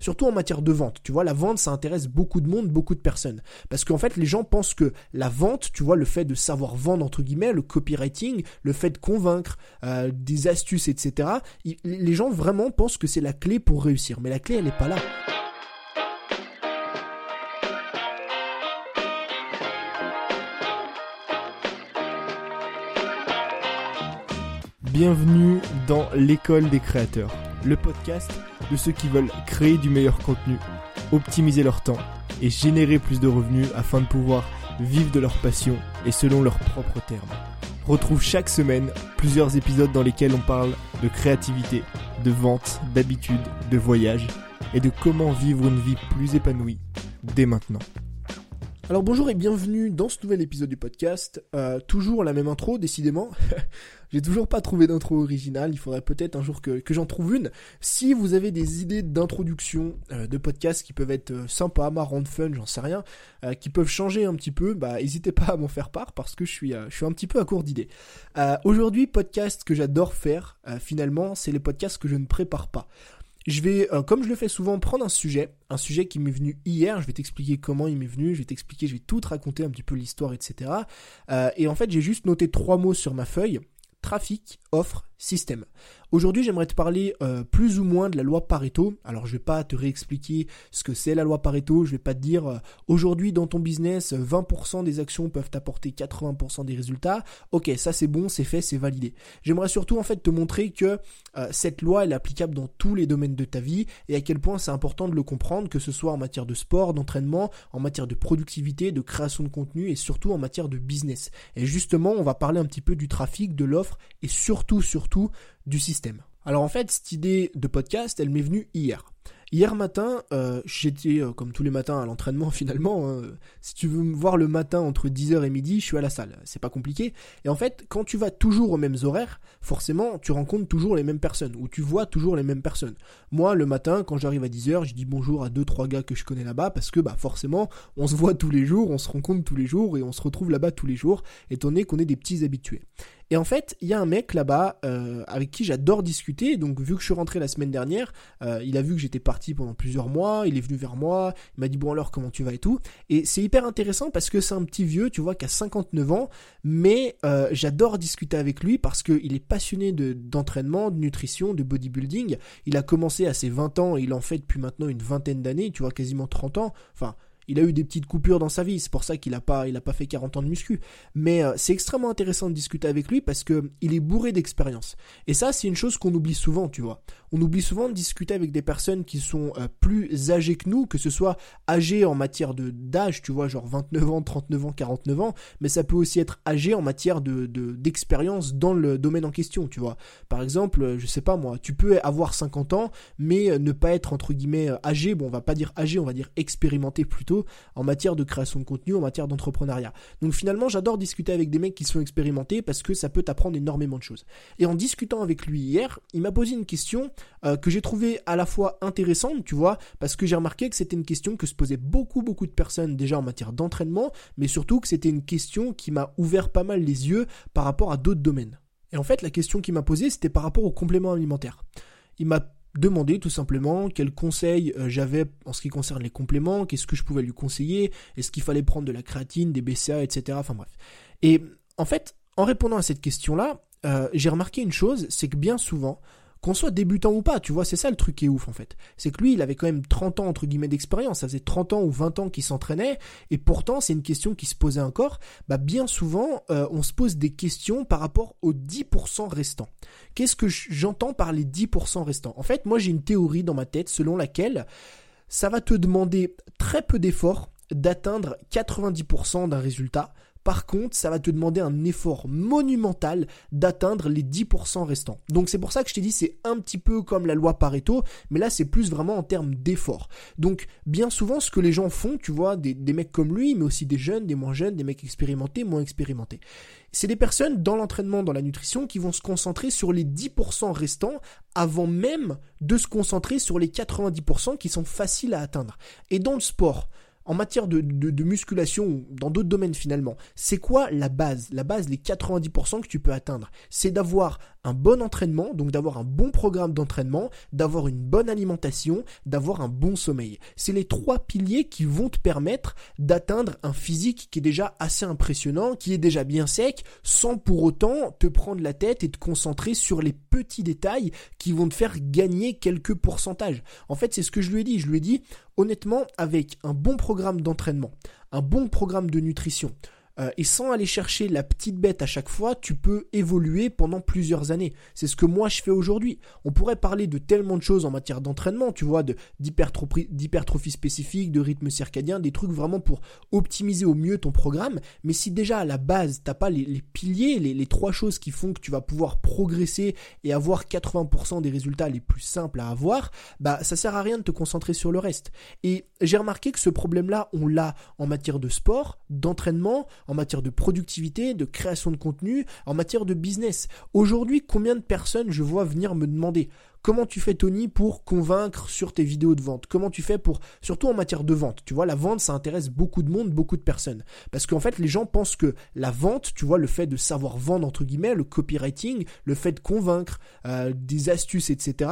surtout en matière de vente. Tu vois, la vente, ça intéresse beaucoup de monde, beaucoup de personnes. Parce qu'en fait, les gens pensent que la vente, tu vois, le fait de savoir vendre, entre guillemets, le copywriting, le fait de convaincre, euh, des astuces, etc., les gens vraiment pensent que c'est la clé pour réussir. Mais la clé, elle n'est pas là. Bienvenue dans l'école des créateurs, le podcast de ceux qui veulent créer du meilleur contenu, optimiser leur temps et générer plus de revenus afin de pouvoir vivre de leur passion et selon leurs propres termes. Retrouve chaque semaine plusieurs épisodes dans lesquels on parle de créativité, de vente, d'habitude, de voyage et de comment vivre une vie plus épanouie dès maintenant. Alors bonjour et bienvenue dans ce nouvel épisode du podcast. Euh, toujours la même intro, décidément. J'ai toujours pas trouvé d'intro originale. Il faudrait peut-être un jour que, j'en trouve une. Si vous avez des idées d'introduction euh, de podcast qui peuvent être euh, sympas, marrantes, fun, j'en sais rien, qui peuvent changer un petit peu, bah n'hésitez pas à m'en faire part parce que je suis un petit peu à court d'idées. Aujourd'hui, podcast que j'adore faire, finalement, c'est les podcasts que je ne prépare pas. Je vais, euh, comme je le fais souvent, prendre un sujet, un sujet qui m'est venu hier, je vais t'expliquer comment il m'est venu, je vais t'expliquer, je vais tout te raconter un petit peu l'histoire, etc. Euh, et en fait, j'ai juste noté trois mots sur ma feuille, trafic, offre, système. Aujourd'hui, j'aimerais te parler euh, plus ou moins de la loi Pareto. Alors, je vais pas te réexpliquer ce que c'est la loi Pareto. Je vais pas te dire euh, aujourd'hui dans ton business, 20% des actions peuvent t'apporter 80% des résultats. Ok, ça c'est bon, c'est fait, c'est validé. J'aimerais surtout en fait te montrer que euh, cette loi elle est applicable dans tous les domaines de ta vie et à quel point c'est important de le comprendre, que ce soit en matière de sport, d'entraînement, en matière de productivité, de création de contenu et surtout en matière de business. Et justement, on va parler un petit peu du trafic, de l'offre et surtout, surtout du système. Alors en fait, cette idée de podcast, elle m'est venue hier. Hier matin, euh, j'étais euh, comme tous les matins à l'entraînement finalement. Hein. Si tu veux me voir le matin entre 10h et midi, je suis à la salle. C'est pas compliqué. Et en fait, quand tu vas toujours aux mêmes horaires, forcément, tu rencontres toujours les mêmes personnes ou tu vois toujours les mêmes personnes. Moi, le matin, quand j'arrive à 10h, je dis bonjour à deux trois gars que je connais là-bas parce que bah forcément, on se voit tous les jours, on se rencontre tous les jours et on se retrouve là-bas tous les jours, étant donné qu'on est des petits habitués. Et en fait, il y a un mec là-bas euh, avec qui j'adore discuter. Donc, vu que je suis rentré la semaine dernière, euh, il a vu que j'étais parti pendant plusieurs mois. Il est venu vers moi. Il m'a dit bon alors comment tu vas et tout. Et c'est hyper intéressant parce que c'est un petit vieux, tu vois, qui a 59 ans. Mais euh, j'adore discuter avec lui parce qu'il est passionné de d'entraînement, de nutrition, de bodybuilding. Il a commencé à ses 20 ans et il en fait depuis maintenant une vingtaine d'années. Tu vois, quasiment 30 ans. Enfin il a eu des petites coupures dans sa vie, c'est pour ça qu'il n'a pas, a pas fait 40 ans de muscu. Mais euh, c'est extrêmement intéressant de discuter avec lui parce que il est bourré d'expérience. Et ça, c'est une chose qu'on oublie souvent, tu vois. On oublie souvent de discuter avec des personnes qui sont euh, plus âgées que nous, que ce soit âgées en matière de d'âge, tu vois, genre 29 ans, 39 ans, 49 ans, mais ça peut aussi être âgé en matière de d'expérience dans le domaine en question, tu vois. Par exemple, je sais pas moi, tu peux avoir 50 ans, mais ne pas être entre guillemets âgé, bon, on va pas dire âgé, on va dire expérimenté plutôt en matière de création de contenu, en matière d'entrepreneuriat. Donc finalement, j'adore discuter avec des mecs qui sont expérimentés parce que ça peut t'apprendre énormément de choses. Et en discutant avec lui hier, il m'a posé une question euh, que j'ai trouvée à la fois intéressante, tu vois, parce que j'ai remarqué que c'était une question que se posaient beaucoup beaucoup de personnes déjà en matière d'entraînement, mais surtout que c'était une question qui m'a ouvert pas mal les yeux par rapport à d'autres domaines. Et en fait, la question qu'il m'a posée, c'était par rapport aux compléments alimentaires. Il m'a demander tout simplement quels conseils euh, j'avais en ce qui concerne les compléments, qu'est-ce que je pouvais lui conseiller, est-ce qu'il fallait prendre de la créatine, des BCA, etc. Enfin bref. Et en fait, en répondant à cette question-là, euh, j'ai remarqué une chose, c'est que bien souvent, qu'on soit débutant ou pas, tu vois, c'est ça le truc qui est ouf en fait. C'est que lui, il avait quand même 30 ans entre guillemets d'expérience, ça faisait 30 ans ou 20 ans qu'il s'entraînait, et pourtant c'est une question qui se posait encore, bah bien souvent euh, on se pose des questions par rapport aux 10% restants. Qu'est-ce que j'entends par les 10% restants? En fait, moi j'ai une théorie dans ma tête selon laquelle ça va te demander très peu d'efforts d'atteindre 90% d'un résultat par contre, ça va te demander un effort monumental d'atteindre les 10% restants. Donc c'est pour ça que je t'ai dit c'est un petit peu comme la loi Pareto, mais là c'est plus vraiment en termes d'effort. Donc bien souvent ce que les gens font, tu vois, des, mecs comme lui, mais aussi des jeunes, des moins jeunes, des mecs expérimentés, moins expérimentés. C'est des personnes dans l'entraînement, dans la nutrition, qui vont se concentrer sur les 10% restants avant même de se concentrer sur les 90% qui sont faciles à atteindre. Et dans le sport, en matière de, musculation, dans d'autres domaines finalement, c'est quoi la base? La base, les 90% que tu peux atteindre, c'est d'avoir un bon entraînement, donc d'avoir un bon programme d'entraînement, d'avoir une bonne alimentation, d'avoir un bon sommeil. C'est les trois piliers qui vont te permettre d'atteindre un physique qui est déjà assez impressionnant, qui est déjà bien sec, sans pour autant te prendre la tête et te concentrer sur les petits détails qui vont te faire gagner quelques pourcentages. En fait, c'est ce que je lui ai dit. Je lui ai dit, honnêtement, avec un bon programme d'entraînement, un bon programme de nutrition, euh, et sans aller chercher la petite bête à chaque fois, tu peux évoluer pendant plusieurs années. C'est ce que moi je fais aujourd'hui. On pourrait parler de tellement de choses en matière d'entraînement, tu vois, d'hypertrophie spécifique, de rythme circadien, des trucs vraiment pour optimiser au mieux ton programme. Mais si déjà à la base, t'as pas les, piliers, les, les, trois choses qui font que tu vas pouvoir progresser et avoir 80% des résultats les plus simples à avoir, bah ça sert à rien de te concentrer sur le reste. Et j'ai remarqué que ce problème-là, on l'a en matière de sport, d'entraînement, en matière de productivité, de création de contenu, en matière de business. Aujourd'hui, combien de personnes je vois venir me demander Comment tu fais Tony pour convaincre sur tes vidéos de vente? Comment tu fais pour surtout en matière de vente? Tu vois, la vente ça intéresse beaucoup de monde, beaucoup de personnes parce qu'en fait les gens pensent que la vente, tu vois, le fait de savoir vendre entre guillemets, le copywriting, le fait de convaincre, euh, des astuces, etc.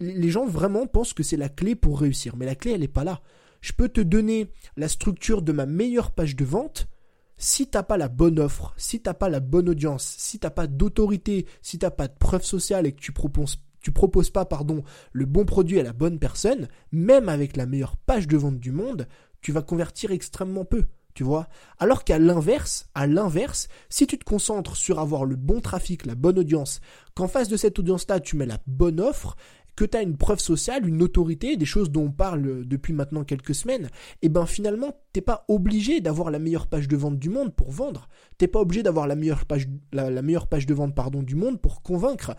les gens vraiment pensent que c'est la clé pour réussir, mais la clé elle est pas là. Je peux te donner la structure de ma meilleure page de vente, si t'as pas la bonne offre, si t'as pas la bonne audience, si t'as pas d'autorité, si t'as pas de preuve sociale et que tu proposes tu proposes pas pardon le bon produit à la bonne personne, même avec la meilleure page de vente du monde, tu vas convertir extrêmement peu, tu vois. Alors qu'à l'inverse, à l'inverse, si tu te concentres sur avoir le bon trafic, la bonne audience, qu'en face de cette audience-là, tu mets la bonne offre, que tu une preuve sociale, une autorité, des choses dont on parle depuis maintenant quelques semaines, et eh ben finalement, t'es pas obligé d'avoir la meilleure page de vente du monde pour vendre. T'es pas obligé d'avoir la meilleure page, la meilleure page de vente pardon, du monde pour convaincre.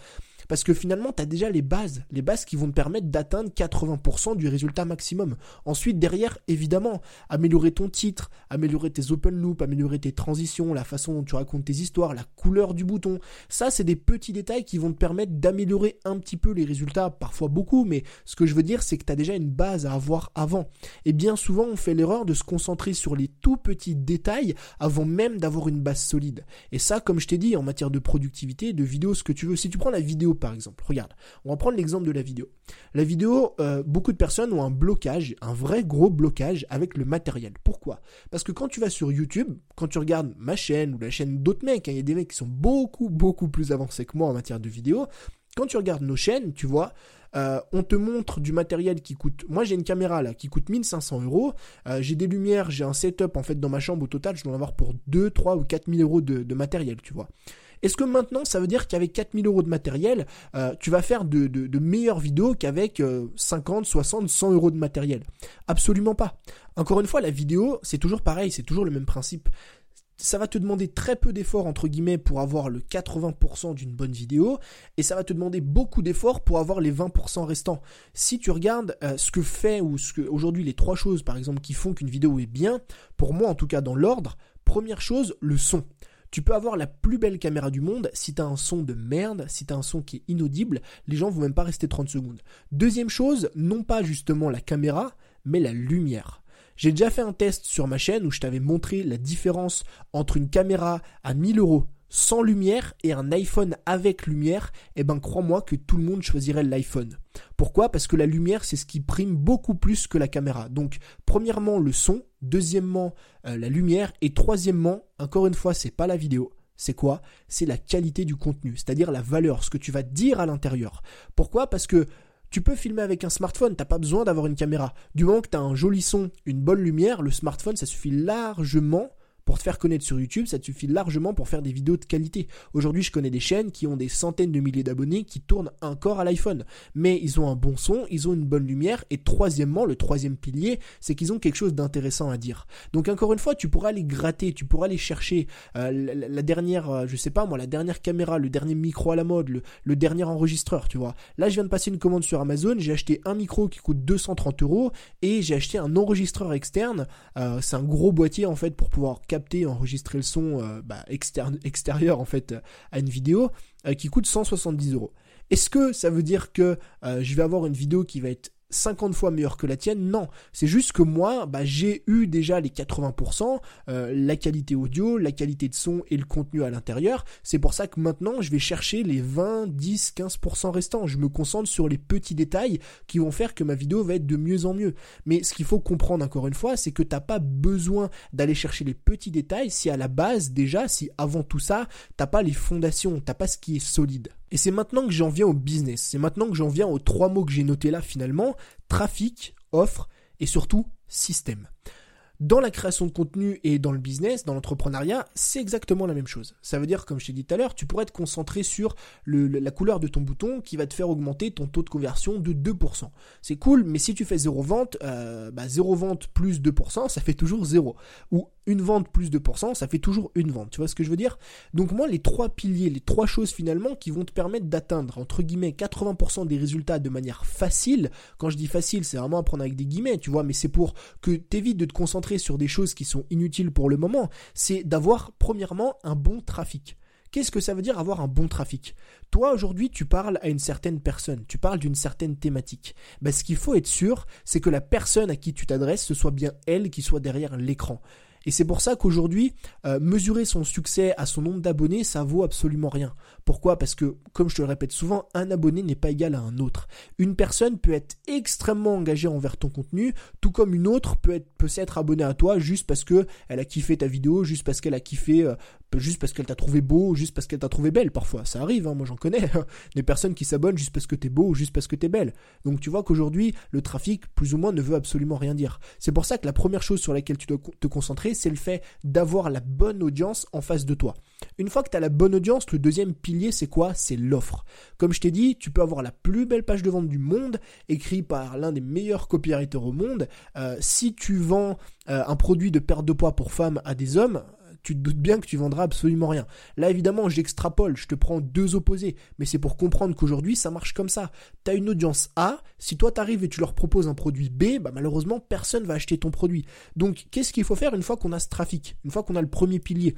Parce que finalement, tu as déjà les bases, les bases qui vont te permettre d'atteindre 80% du résultat maximum. Ensuite, derrière, évidemment, améliorer ton titre, améliorer tes open loops, améliorer tes transitions, la façon dont tu racontes tes histoires, la couleur du bouton. Ça, c'est des petits détails qui vont te permettre d'améliorer un petit peu les résultats, parfois beaucoup, mais ce que je veux dire, c'est que tu as déjà une base à avoir avant. Et bien souvent, on fait l'erreur de se concentrer sur les tout petits détails avant même d'avoir une base solide. Et ça, comme je t'ai dit, en matière de productivité, de vidéo, ce que tu veux, si tu prends la vidéo par exemple. Regarde, on va prendre l'exemple de la vidéo. La vidéo, euh, beaucoup de personnes ont un blocage, un vrai gros blocage avec le matériel. Pourquoi? Parce que quand tu vas sur YouTube, quand tu regardes ma chaîne ou la chaîne d'autres mecs, hein, il y a des mecs qui sont beaucoup, beaucoup plus avancés que moi en matière de vidéo, quand tu regardes nos chaînes, tu vois, euh, on te montre du matériel qui coûte. Moi, j'ai une caméra là qui coûte 1500 euros. Euh, j'ai des lumières, j'ai un setup en fait dans ma chambre au total. Je dois en avoir pour 2, 3 ou 4000 euros de, de matériel, tu vois. Est-ce que maintenant, ça veut dire qu'avec 4000 euros de matériel, euh, tu vas faire de, meilleures vidéos qu'avec 50, 60, 100 euros de matériel? Absolument pas. Encore une fois, la vidéo, c'est toujours pareil, c'est toujours le même principe ça va te demander très peu d'efforts entre guillemets pour avoir le 80% d'une bonne vidéo et ça va te demander beaucoup d'efforts pour avoir les 20% restants. Si tu regardes euh, ce que fait ou ce que aujourd'hui les trois choses par exemple qui font qu'une vidéo est bien, pour moi en tout cas dans l'ordre, première chose, le son. Tu peux avoir la plus belle caméra du monde, si tu as un son de merde, si tu as un son qui est inaudible, les gens vont même pas rester 30 secondes. Deuxième chose, non pas justement la caméra, mais la lumière. J'ai déjà fait un test sur ma chaîne où je t'avais montré la différence entre une caméra à 1000 euros sans lumière et un iPhone avec lumière, eh ben crois-moi que tout le monde choisirait l'iPhone. Pourquoi? Parce que la lumière, c'est ce qui prime beaucoup plus que la caméra. Donc, premièrement, le son, deuxièmement, euh, la lumière, et troisièmement, encore une fois, c'est pas la vidéo. C'est quoi? C'est la qualité du contenu, c'est-à-dire la valeur, ce que tu vas dire à l'intérieur. Pourquoi? Parce que tu peux filmer avec un smartphone, t'as pas besoin d'avoir une caméra. Du moment que tu un joli son, une bonne lumière, le smartphone, ça suffit largement pour te faire connaître sur YouTube, ça te suffit largement pour faire des vidéos de qualité. Aujourd'hui, je connais des chaînes qui ont des centaines de milliers d'abonnés qui tournent encore à l'iPhone. Mais ils ont un bon son, ils ont une bonne lumière, et troisièmement, le troisième pilier, c'est qu'ils ont quelque chose d'intéressant à dire. Donc encore une fois, tu pourras aller gratter, tu pourras aller chercher euh, la, dernière, euh, je sais pas moi, la dernière caméra, le dernier micro à la mode, le, dernier enregistreur, tu vois. Là, je viens de passer une commande sur Amazon, j'ai acheté un micro qui coûte 230 euros, et j'ai acheté un enregistreur externe. Euh, c'est un gros boîtier en fait pour pouvoir enregistrer le son euh, bah, externe, extérieur en fait à une vidéo euh, qui coûte 170 euros. Est-ce que ça veut dire que euh, je vais avoir une vidéo qui va être 50 fois meilleure que la tienne, non. C'est juste que moi, bah, j'ai eu déjà les 80%, euh, la qualité audio, la qualité de son et le contenu à l'intérieur. C'est pour ça que maintenant, je vais chercher les 20, 10, 15% restants. Je me concentre sur les petits détails qui vont faire que ma vidéo va être de mieux en mieux. Mais ce qu'il faut comprendre encore une fois, c'est que t'as pas besoin d'aller chercher les petits détails si à la base, déjà, si avant tout ça, t'as pas les fondations, t'as pas ce qui est solide. Et c'est maintenant que j'en viens au business. C'est maintenant que j'en viens aux trois mots que j'ai notés là finalement. Trafic, offre et surtout système. Dans la création de contenu et dans le business, dans l'entrepreneuriat, c'est exactement la même chose. Ça veut dire, comme je t'ai dit tout à l'heure, tu pourrais te concentrer sur la couleur de ton bouton qui va te faire augmenter ton taux de conversion de 2%. C'est cool, mais si tu fais zéro vente, euh, bah, zéro vente plus 2%, ça fait toujours zéro. Ou une vente plus 2%, ça fait toujours une vente. Tu vois ce que je veux dire? Donc moi, les trois piliers, les trois choses finalement qui vont te permettre d'atteindre, entre guillemets, 80% des résultats de manière facile. Quand je dis facile, c'est vraiment à prendre avec des guillemets, tu vois, mais c'est pour que tu évites de te concentrer sur des choses qui sont inutiles pour le moment. C'est d'avoir, premièrement, un bon trafic. Qu'est-ce que ça veut dire avoir un bon trafic? Toi aujourd'hui tu parles à une certaine personne, tu parles d'une certaine thématique. Ben, ce qu'il faut être sûr, c'est que la personne à qui tu t'adresses, ce soit bien elle qui soit derrière l'écran. Et c'est pour ça qu'aujourd'hui, euh, mesurer son succès à son nombre d'abonnés, ça vaut absolument rien. Pourquoi? Parce que, comme je te le répète souvent, un abonné n'est pas égal à un autre. Une personne peut être extrêmement engagée envers ton contenu, tout comme une autre peut être peut s'être abonnée à toi juste parce que elle a kiffé ta vidéo, juste parce qu'elle a kiffé euh, juste parce qu'elle t'a trouvé beau, juste parce qu'elle t'a trouvé belle parfois. Ça arrive, hein, moi j'en connais. Des personnes qui s'abonnent juste parce que t'es beau, juste parce que t'es belle. Donc tu vois qu'aujourd'hui, le trafic, plus ou moins, ne veut absolument rien dire. C'est pour ça que la première chose sur laquelle tu dois te concentrer, c'est le fait d'avoir la bonne audience en face de toi. Une fois que tu as la bonne audience, le deuxième pilier, c'est quoi? C'est l'offre. Comme je t'ai dit, tu peux avoir la plus belle page de vente du monde, écrite par l'un des meilleurs copywriters au monde. Euh, si tu vends euh, un produit de perte de poids pour femmes à des hommes, tu te doutes bien que tu vendras absolument rien. Là, évidemment, j'extrapole, je te prends deux opposés, mais c'est pour comprendre qu'aujourd'hui, ça marche comme ça. Tu as une audience A, si toi t'arrives et tu leur proposes un produit B, bah malheureusement, personne va acheter ton produit. Donc, qu'est-ce qu'il faut faire une fois qu'on a ce trafic, une fois qu'on a le premier pilier?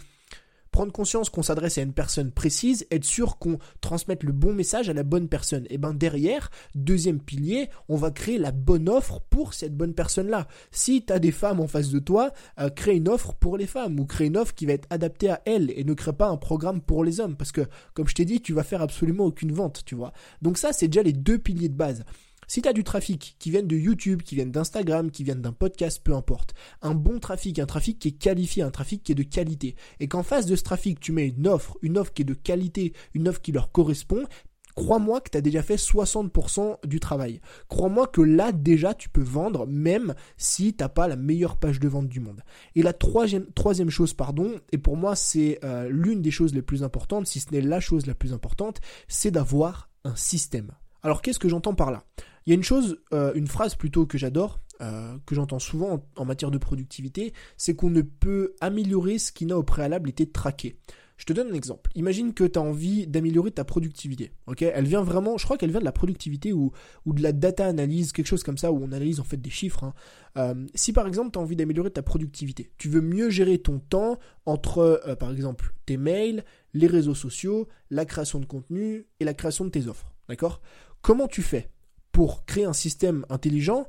Prendre conscience qu'on s'adresse à une personne précise, être sûr qu'on transmette le bon message à la bonne personne. Et ben derrière, deuxième pilier, on va créer la bonne offre pour cette bonne personne-là. Si tu as des femmes en face de toi, euh, crée une offre pour les femmes ou crée une offre qui va être adaptée à elles et ne crée pas un programme pour les hommes parce que comme je t'ai dit, tu vas faire absolument aucune vente, tu vois. Donc ça, c'est déjà les deux piliers de base. Si tu as du trafic qui vient de YouTube, qui vient d'Instagram, qui vient d'un podcast, peu importe, un bon trafic, un trafic qui est qualifié, un trafic qui est de qualité, et qu'en face de ce trafic, tu mets une offre, une offre qui est de qualité, une offre qui leur correspond, crois-moi que tu as déjà fait 60% du travail. Crois-moi que là déjà tu peux vendre même si t'as pas la meilleure page de vente du monde. Et la troisième, troisième chose, pardon, et pour moi c'est euh, l'une des choses les plus importantes, si ce n'est la chose la plus importante, c'est d'avoir un système. Alors qu'est-ce que j'entends par là? Il y a une chose, euh, une phrase plutôt que j'adore, euh, que j'entends souvent en, matière de productivité, c'est qu'on ne peut améliorer ce qui n'a au préalable été traqué. Je te donne un exemple. Imagine que tu as envie d'améliorer ta productivité. Elle vient vraiment, je crois qu'elle vient de la productivité ou, ou de la data analyse, quelque chose comme ça, où on analyse en fait des chiffres. Hein. Euh, si par exemple tu as envie d'améliorer ta productivité, tu veux mieux gérer ton temps entre par exemple tes mails, les réseaux sociaux, la création de contenu et la création de tes offres. D'accord? Comment tu fais? Pour créer un système intelligent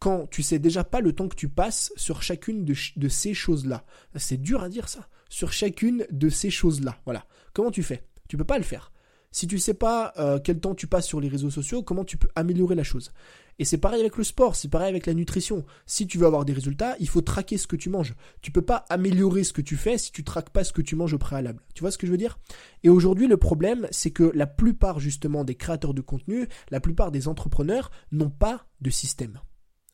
quand tu sais déjà pas le temps que tu passes sur chacune de, ces choses-là C'est dur à dire ça. Sur chacune de ces choses-là. Voilà. Comment tu fais? Tu peux pas le faire. Si tu sais pas euh, quel temps tu passes sur les réseaux sociaux, comment tu peux améliorer la chose? Et c'est pareil avec le sport, c'est pareil avec la nutrition. Si tu veux avoir des résultats, il faut traquer ce que tu manges. Tu peux pas améliorer ce que tu fais si tu traques pas ce que tu manges au préalable. Tu vois ce que je veux dire? Et aujourd'hui, le problème, c'est que la plupart justement des créateurs de contenu, la plupart des entrepreneurs n'ont pas de système.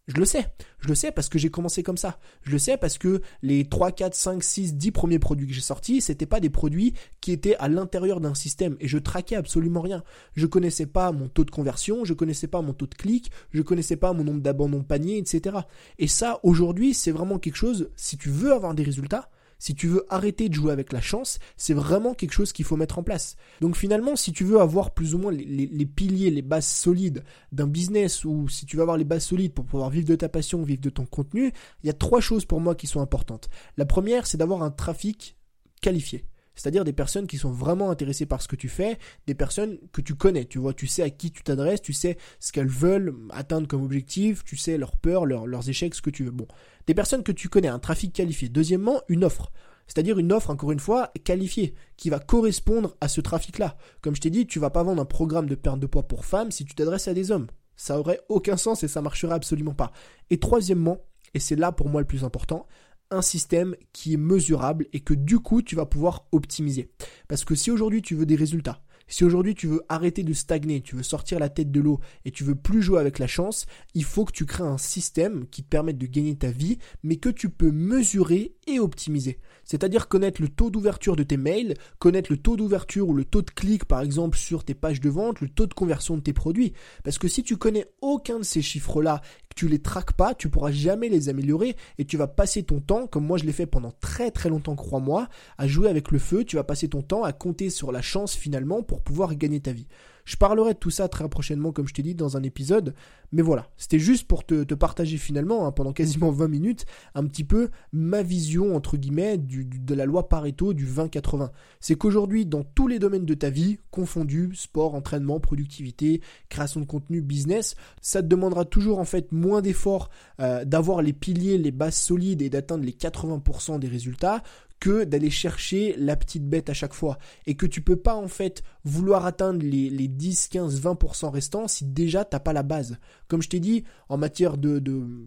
Je le sais. Je le sais parce que j'ai commencé comme ça. Je le sais parce que les 3, 4, 5, 6, 10 premiers produits que j'ai sortis, c'était pas des produits qui étaient à l'intérieur d'un système et je traquais absolument rien. Je connaissais pas mon taux de conversion, je connaissais pas mon taux de clic, je connaissais pas mon nombre d'abandons panier, etc. Et ça, aujourd'hui, c'est vraiment quelque chose, si tu veux avoir des résultats, si tu veux arrêter de jouer avec la chance, c'est vraiment quelque chose qu'il faut mettre en place. Donc finalement, si tu veux avoir plus ou moins les, piliers, les bases solides d'un business, ou si tu veux avoir les bases solides pour pouvoir vivre de ta passion, vivre de ton contenu, il y a trois choses pour moi qui sont importantes. La première, c'est d'avoir un trafic qualifié. C'est-à-dire des personnes qui sont vraiment intéressées par ce que tu fais, des personnes que tu connais, tu vois, tu sais à qui tu t'adresses, tu sais ce qu'elles veulent atteindre comme objectif, tu sais leurs peurs, leurs échecs, ce que tu veux. Bon, des personnes que tu connais, un trafic qualifié. Deuxièmement, une offre. C'est-à-dire une offre, encore une fois, qualifiée, qui va correspondre à ce trafic-là. Comme je t'ai dit, tu vas pas vendre un programme de perte de poids pour femmes si tu t'adresses à des hommes. Ça aurait aucun sens et ça marcherait absolument pas. Et troisièmement, et c'est là pour moi le plus important, un système qui est mesurable et que du coup tu vas pouvoir optimiser. Parce que si aujourd'hui tu veux des résultats, si aujourd'hui tu veux arrêter de stagner, tu veux sortir la tête de l'eau et tu veux plus jouer avec la chance, il faut que tu crées un système qui te permette de gagner ta vie, mais que tu peux mesurer et optimiser. C'est-à-dire connaître le taux d'ouverture de tes mails, connaître le taux d'ouverture ou le taux de clic par exemple sur tes pages de vente, le taux de conversion de tes produits. Parce que si tu connais aucun de ces chiffres-là, tu les traques pas, tu pourras jamais les améliorer et tu vas passer ton temps, comme moi je l'ai fait pendant très très longtemps, crois-moi, à jouer avec le feu, tu vas passer ton temps à compter sur la chance finalement pour pouvoir gagner ta vie. Je parlerai de tout ça très prochainement, comme je t'ai dit, dans un épisode. Mais voilà, c'était juste pour te, partager finalement, hein, pendant quasiment 20 minutes, un petit peu ma vision, entre guillemets, de la loi Pareto du 20-80. C'est qu'aujourd'hui, dans tous les domaines de ta vie, confondus, sport, entraînement, productivité, création de contenu, business, ça te demandera toujours en fait moins d'efforts euh, d'avoir les piliers, les bases solides et d'atteindre les 80% des résultats que d'aller chercher la petite bête à chaque fois. Et que tu peux pas en fait vouloir atteindre les, les 10, 15, 20% restants si déjà t'as pas la base. Comme je t'ai dit, en matière de,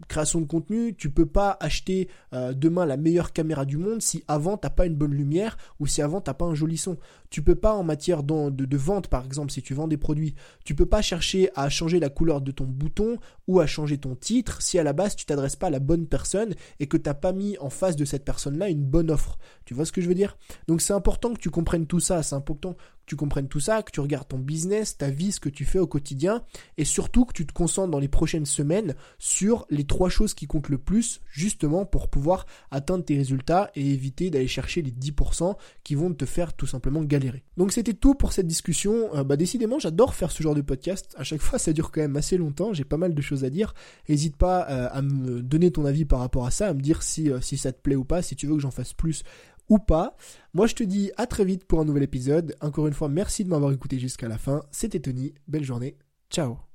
création de contenu, tu peux pas acheter euh, demain la meilleure caméra du monde si avant t'as pas une bonne lumière ou si avant t'as pas un joli son. Tu peux pas en matière de, de, vente par exemple si tu vends des produits, tu peux pas chercher à changer la couleur de ton bouton ou à changer ton titre si à la base tu t'adresses pas à la bonne personne et que t'as pas mis en face de cette personne là une bonne offre. Tu vois ce que je veux dire? Donc c'est important que tu comprennes tout ça, c'est important tu comprennes tout ça, que tu regardes ton business, ta vie, ce que tu fais au quotidien, et surtout que tu te concentres dans les prochaines semaines sur les trois choses qui comptent le plus, justement pour pouvoir atteindre tes résultats et éviter d'aller chercher les 10% qui vont te faire tout simplement galérer. Donc c'était tout pour cette discussion. Euh, bah décidément, j'adore faire ce genre de podcast. À chaque fois, ça dure quand même assez longtemps. J'ai pas mal de choses à dire. N'hésite pas euh, à me donner ton avis par rapport à ça, à me dire si, euh, si ça te plaît ou pas, si tu veux que j'en fasse plus ou pas. Moi, je te dis à très vite pour un nouvel épisode. Encore une fois, merci de m'avoir écouté jusqu'à la fin. C'était Tony. Belle journée. Ciao.